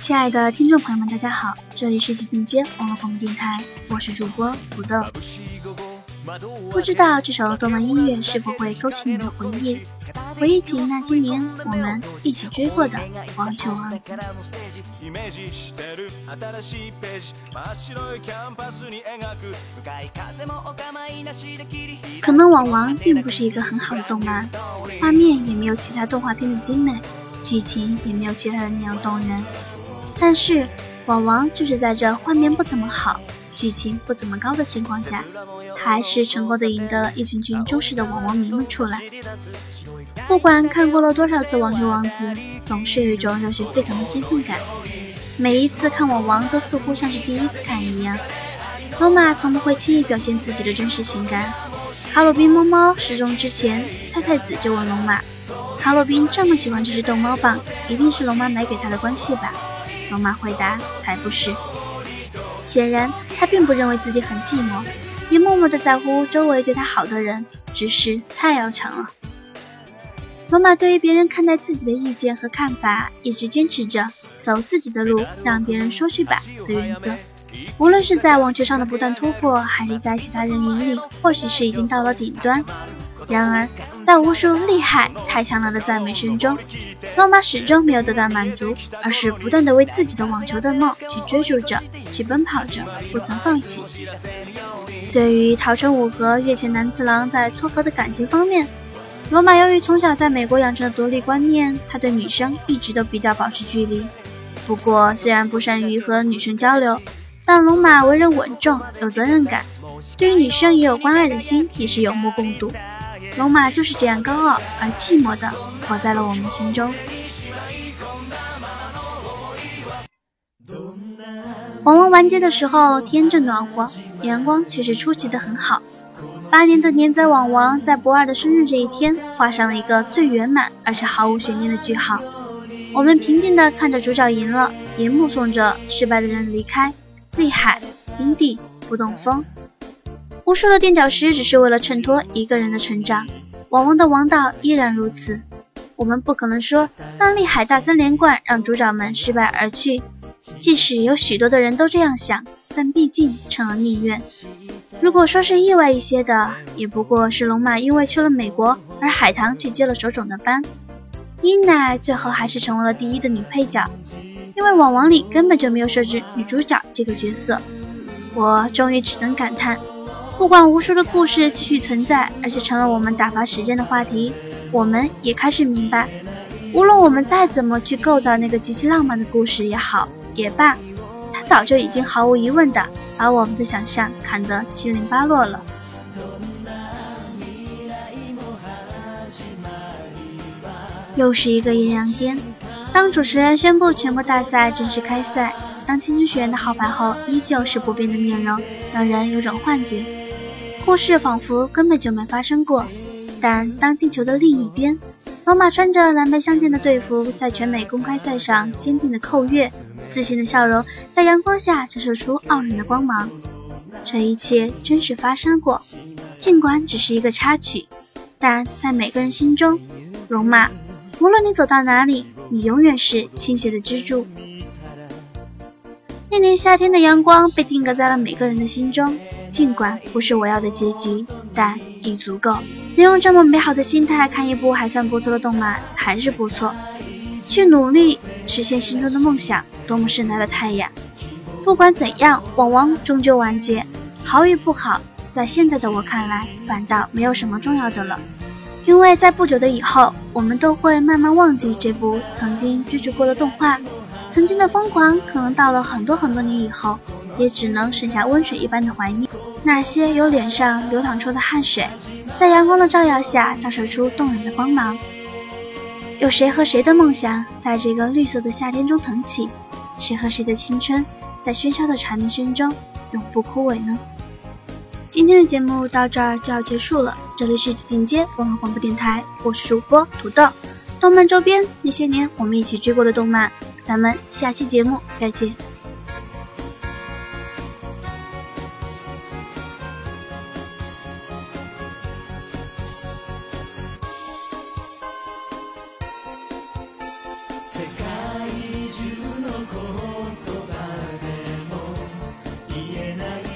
亲爱的听众朋友们，大家好，这里是寂静街网络广播电台，我是主播土豆。不知道这首动漫音乐是否会勾起你的回忆，回忆起那些年我们一起追过的《网球王子》。可能《网王》并不是一个很好的动漫，画面也没有其他动画片的精美，剧情也没有其他的那样动人。但是，《网王》就是在这画面不怎么好。剧情不怎么高的情况下，还是成功的赢得了一群群忠实的网王迷们出来。不管看过了多少次《网球王子》，总是有一种热血沸腾的兴奋感。每一次看网王，都似乎像是第一次看一样。罗马从不会轻易表现自己的真实情感。卡洛宾猫猫失踪之前，菜菜子就问龙马：“卡洛宾这么喜欢这只逗猫棒，一定是龙妈买给他的关系吧？”罗马回答：“才不是。”显然，他并不认为自己很寂寞，也默默地在乎周围对他好的人，只是太要强了。罗马对于别人看待自己的意见和看法，一直坚持着走自己的路，让别人说去吧的原则。无论是在网球上的不断突破，还是在其他人眼里，或许是已经到了顶端。然而，在无数厉害、太强了的赞美声中，罗马始终没有得到满足，而是不断的为自己的网球的梦去追逐着，去奔跑着，不曾放弃。对于桃城五和月前男次郎在撮合的感情方面，罗马由于从小在美国养成的独立观念，他对女生一直都比较保持距离。不过，虽然不善于和女生交流，但罗马为人稳重，有责任感，对于女生也有关爱的心，也是有目共睹。龙马就是这样高傲而寂寞的活在了我们心中。网王完结的时候，天正暖和，阳光却是出奇的很好。八年的年载网王在博二的生日这一天，画上了一个最圆满而且毫无悬念的句号。我们平静地看着主角赢了，也目送着失败的人离开。厉害，冰地不动风。无数的垫脚石只是为了衬托一个人的成长，网王的王道依然如此。我们不可能说让厉海大三连冠让主角们失败而去，即使有许多的人都这样想，但毕竟成了命运。如果说是意外一些的，也不过是龙马因为去了美国，而海棠却接了手冢的班，伊奈最后还是成为了第一的女配角，因为网王里根本就没有设置女主角这个角色。我终于只能感叹。不管无数的故事继续存在，而且成了我们打发时间的话题，我们也开始明白，无论我们再怎么去构造那个极其浪漫的故事也好也罢，它早就已经毫无疑问的把我们的想象砍得七零八落了。又是一个艳阳天，当主持人宣布全国大赛正式开赛，当青春学院的号牌后，依旧是不变的面容，让人有种幻觉。故事仿佛根本就没发生过，但当地球的另一边，罗马穿着蓝白相间的队服，在全美公开赛上坚定的扣月，自信的笑容在阳光下折射出傲人的光芒。这一切真实发生过，尽管只是一个插曲，但在每个人心中，龙马，无论你走到哪里，你永远是清雪的支柱。那年夏天的阳光被定格在了每个人的心中。尽管不是我要的结局，但已足够。能用这么美好的心态看一部还算不错的动漫，还是不错。去努力实现心中的梦想，多么盛大的太阳！不管怎样，网王终究完结，好与不好，在现在的我看来，反倒没有什么重要的了。因为在不久的以后，我们都会慢慢忘记这部曾经追逐过的动画，曾经的疯狂，可能到了很多很多年以后。也只能剩下温水一般的怀念，那些由脸上流淌出的汗水，在阳光的照耀下照射出动人的光芒。有谁和谁的梦想在这个绿色的夏天中腾起？谁和谁的青春在喧嚣的蝉鸣声中永不枯萎呢？今天的节目到这儿就要结束了，这里是紧接网络广播电台，我是主播土豆。动漫周边那些年我们一起追过的动漫，咱们下期节目再见。in a